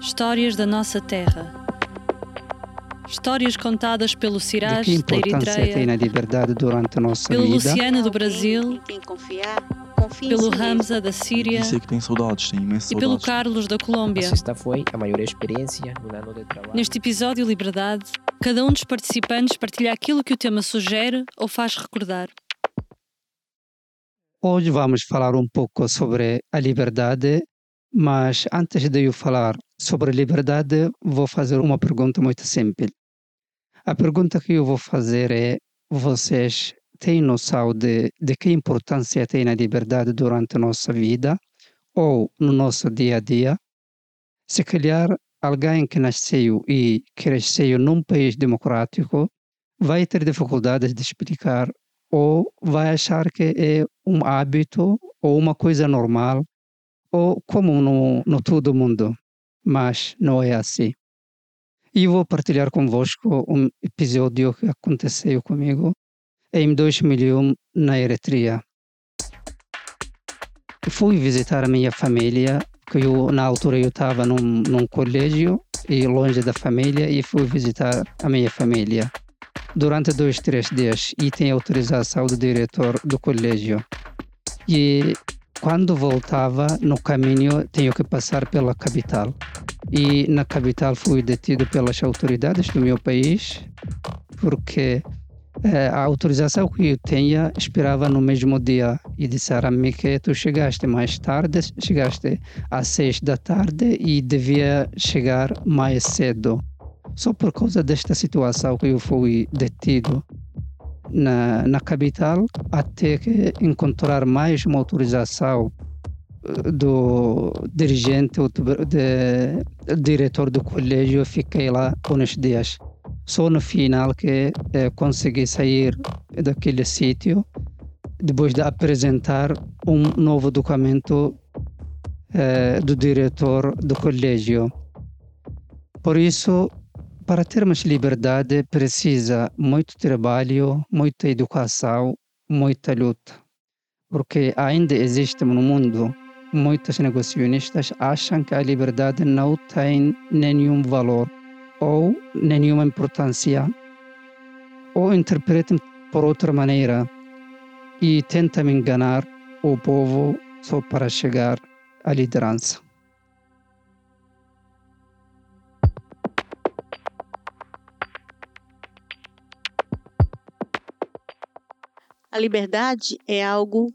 Histórias da nossa terra. Histórias contadas pelo De Siraj que da importância tem Eritreia, na liberdade durante a nossa pelo vida? Luciano do Brasil, em quem confiar, confie em pelo. Hamza da Síria Disse que tem saudades, tem e pelo. Carlos da Colômbia. Esta foi a maior experiência um ano de trabalho. Neste episódio Liberdade, cada um dos participantes partilha aquilo que o tema sugere ou faz recordar. Hoje vamos falar um pouco sobre a liberdade, mas antes de eu falar sobre liberdade, vou fazer uma pergunta muito simples. A pergunta que eu vou fazer é: vocês têm noção de, de que importância tem a liberdade durante a nossa vida ou no nosso dia a dia? Se calhar alguém que nasceu e cresceu num país democrático vai ter dificuldades de explicar ou vai achar que é um hábito ou uma coisa normal ou como no, no todo mundo, mas não é assim. E vou partilhar convosco um episódio que aconteceu comigo em 2001 na Eritreia. Fui visitar a minha família, que eu, na altura eu estava num, num colégio e longe da família e fui visitar a minha família durante dois, três dias e tem autorização do diretor do colégio. E quando voltava no caminho, tenho que passar pela capital. E na capital fui detido pelas autoridades do meu país, porque eh, a autorização que eu tinha esperava no mesmo dia e disseram-me que tu chegaste mais tarde, chegaste às seis da tarde e devia chegar mais cedo. Só por causa desta situação que eu fui detido na, na capital até que encontrar mais uma autorização do dirigente, do de, diretor do colégio, fiquei lá uns dias. Só no final que eh, consegui sair daquele sítio, depois de apresentar um novo documento eh, do diretor do colégio. Por isso, para termos liberdade, precisa muito trabalho, muita educação, muita luta. Porque ainda existe no mundo muitos negacionistas acham que a liberdade não tem nenhum valor ou nenhuma importância, ou interpretam por outra maneira e tentam enganar o povo só para chegar à liderança. A liberdade é algo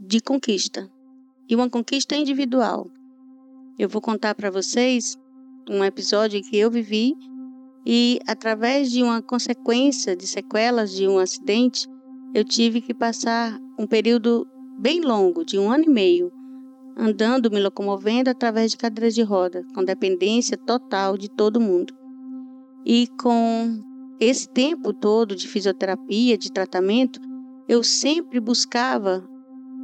de conquista e uma conquista individual. Eu vou contar para vocês um episódio que eu vivi e, através de uma consequência de sequelas de um acidente, eu tive que passar um período bem longo, de um ano e meio, andando, me locomovendo através de cadeiras de roda, com dependência total de todo mundo. E com esse tempo todo de fisioterapia, de tratamento, eu sempre buscava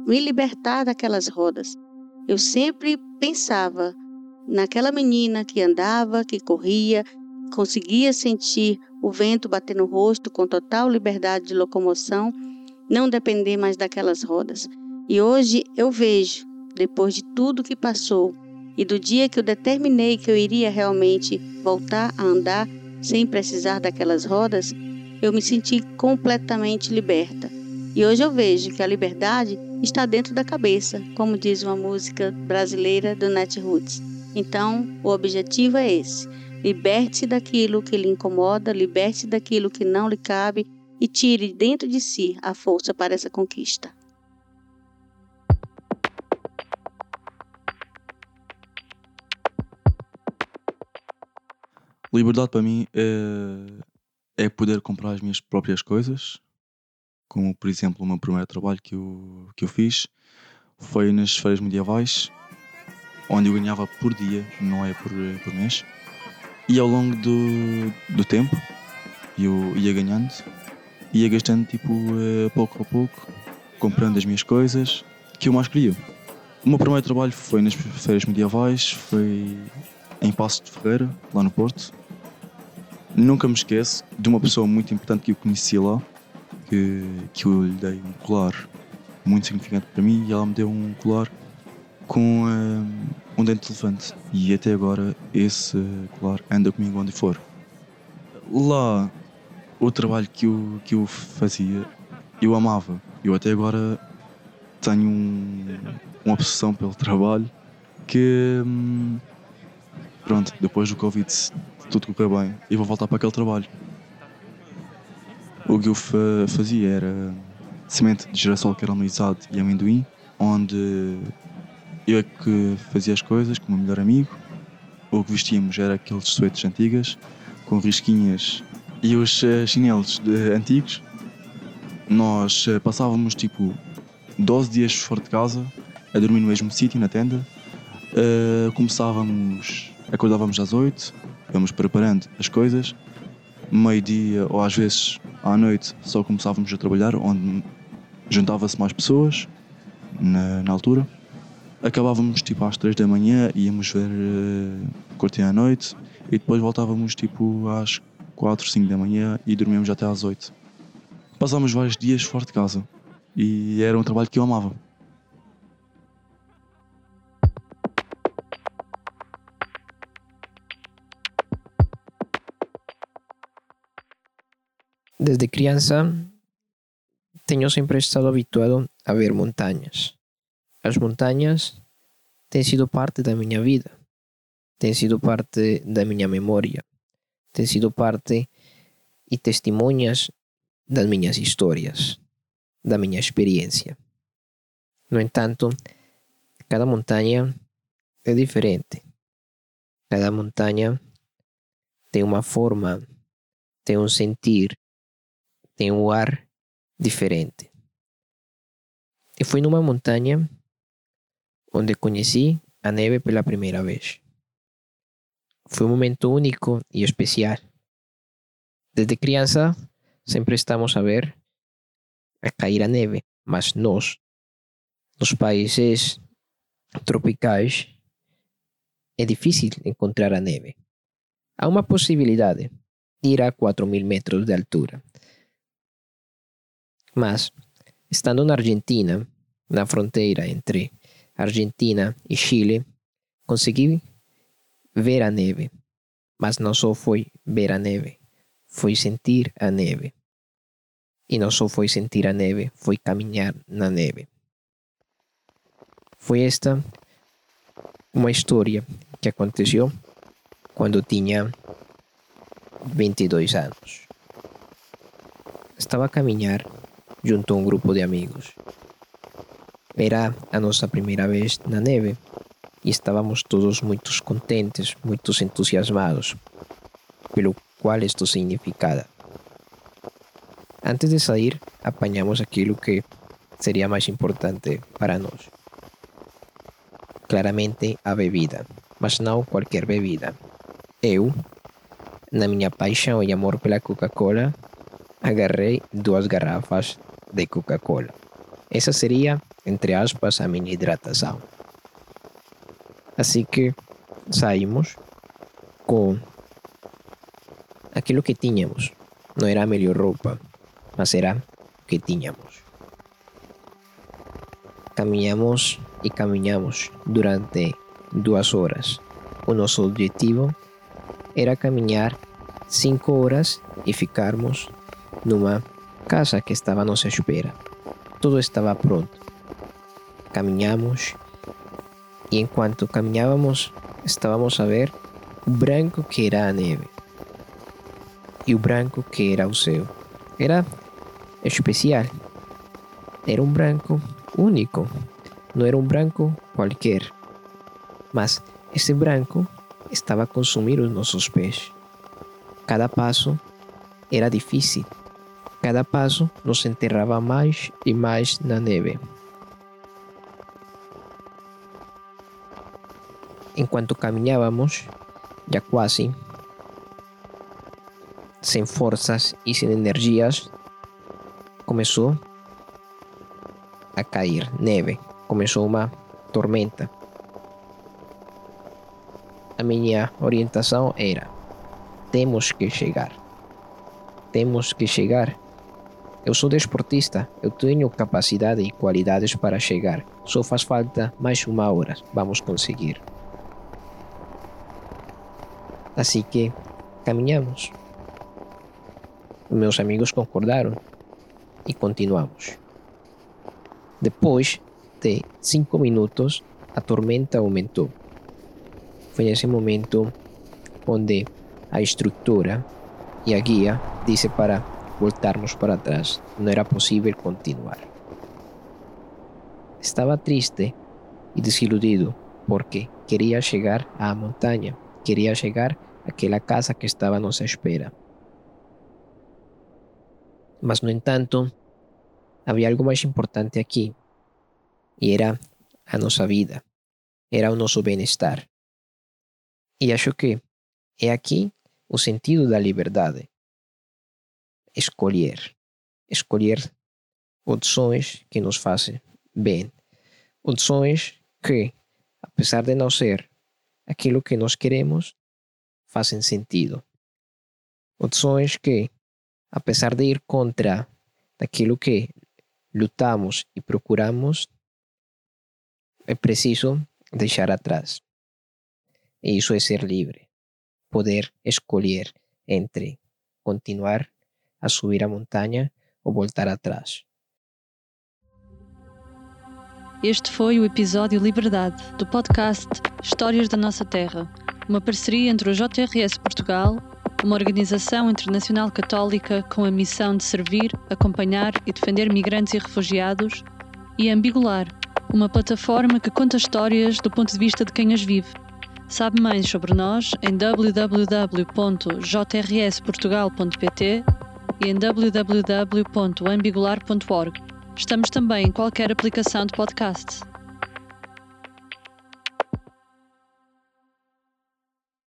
me libertar daquelas rodas. Eu sempre pensava naquela menina que andava, que corria, conseguia sentir o vento bater no rosto com total liberdade de locomoção, não depender mais daquelas rodas. E hoje eu vejo, depois de tudo que passou e do dia que eu determinei que eu iria realmente voltar a andar sem precisar daquelas rodas, eu me senti completamente liberta. E hoje eu vejo que a liberdade está dentro da cabeça, como diz uma música brasileira do Net Roots. Então, o objetivo é esse: liberte-se daquilo que lhe incomoda, liberte-se daquilo que não lhe cabe e tire dentro de si a força para essa conquista. Liberdade para mim é, é poder comprar as minhas próprias coisas, como por exemplo o meu primeiro trabalho que eu, que eu fiz foi nas feiras medievais, onde eu ganhava por dia, não é por, por mês. E ao longo do, do tempo eu ia ganhando, ia gastando tipo eh, pouco a pouco, comprando as minhas coisas que eu mais queria. O meu primeiro trabalho foi nas feiras medievais, foi em Passo de Ferreira, lá no Porto. Nunca me esqueço de uma pessoa muito importante que eu conhecia lá, que, que eu lhe dei um colar muito significante para mim e ela me deu um colar com eh, um dente de elefante. E até agora esse colar anda comigo onde for. Lá, o trabalho que eu, que eu fazia, eu amava. Eu até agora tenho um, uma obsessão pelo trabalho que, hum, pronto, depois do Covid, tudo correr bem, eu vou voltar para aquele trabalho. O que eu fa fazia era semente de girassol caramelizado e amendoim, onde eu é que fazia as coisas com o meu melhor amigo. O que vestíamos era aqueles suetes antigas, com risquinhas e os uh, chinelos de, antigos. Nós uh, passávamos tipo 12 dias fora de casa, a dormir no mesmo sítio, na tenda. Uh, começávamos, acordávamos às 8, íamos preparando as coisas. Meio-dia ou às vezes à noite só começávamos a trabalhar, onde juntava-se mais pessoas na, na, altura. Acabávamos tipo às 3 da manhã, íamos ver uh, cortina à noite e depois voltávamos tipo às 4, 5 da manhã e dormíamos até às 8. Passámos vários dias fora de casa e era um trabalho que eu amava. Desde criança tenho sempre estado habituado a ver montanhas. As montanhas têm sido parte da minha vida, têm sido parte da minha memória, têm sido parte e testemunhas das minhas histórias, da minha experiência. No entanto, cada montanha é diferente. Cada montanha tem uma forma, tem um sentir, tem um ar diferente. E foi numa montanha onde conheci a neve pela primeira vez. Foi um momento único e especial. Desde criança, sempre estamos a ver a cair a neve, mas nos países tropicais, é difícil encontrar a neve. Há uma possibilidade, ir a 4 mil metros de altura. Mas, estando na Argentina, na fronteira entre Argentina e Chile, consegui ver a neve. Mas não só foi ver a neve, foi sentir a neve. E não só foi sentir a neve, foi caminhar na neve. Foi esta uma história que aconteceu quando tinha 22 anos. Estava a caminhar junto a um grupo de amigos. Era a nossa primeira vez na neve e estávamos todos muito contentes, muito entusiasmados pelo qual isto significava. Antes de sair, apanhamos aquilo que seria mais importante para nós. Claramente a bebida, mas não qualquer bebida. Eu, na minha paixão e amor pela Coca-Cola, agarrei duas garrafas de Coca-Cola. Essa seria, entre aspas, a minha hidratação. Assim que saímos com aquilo que tínhamos. Não era a melhor roupa, mas era o que tínhamos. Caminhamos e caminhamos durante duas horas. O nosso objetivo era caminhar cinco horas e ficarmos numa casa que estava à nossa espera. Tudo estava pronto. Caminhamos e enquanto caminhávamos, estávamos a ver o branco que era a neve e o branco que era o céu. Era especial. Era um branco único. Não era um branco qualquer. Mas esse branco estava a consumir os nossos pés. Cada passo era difícil. Cada passo nos enterrava mais e mais na neve. Enquanto caminhávamos, já quase sem forças e sem energias, começou a cair neve, começou uma tormenta. A minha orientação era: temos que chegar. Temos que chegar eu sou desportista, eu tenho capacidade e qualidades para chegar. Só faz falta mais uma hora. Vamos conseguir. Assim que caminhamos. Meus amigos concordaram e continuamos. Depois de cinco minutos, a tormenta aumentou. Foi nesse momento onde a estrutura e a guia disse para voltarmos para trás. Não era possível continuar. Estava triste e desiludido porque queria chegar à montanha, queria chegar àquela casa que estava à nossa espera. Mas, no entanto, havia algo mais importante aqui, e era a nossa vida, era o nosso bem-estar. E acho que é aqui o sentido da liberdade. Escolher. Escolher opções que nos fazem bem. Opções que, apesar de não ser aquilo que nós queremos, fazem sentido. Opções que, apesar de ir contra aquilo que lutamos e procuramos, é preciso deixar atrás. E isso é ser livre. Poder escolher entre continuar a subir a montanha ou voltar atrás. Este foi o episódio Liberdade do podcast Histórias da Nossa Terra, uma parceria entre o JRS Portugal, uma organização internacional católica com a missão de servir, acompanhar e defender migrantes e refugiados, e Ambigular, uma plataforma que conta histórias do ponto de vista de quem as vive. Sabe mais sobre nós em www.jrsportugal.pt e em www.ambigular.org. Estamos também em qualquer aplicação de podcast.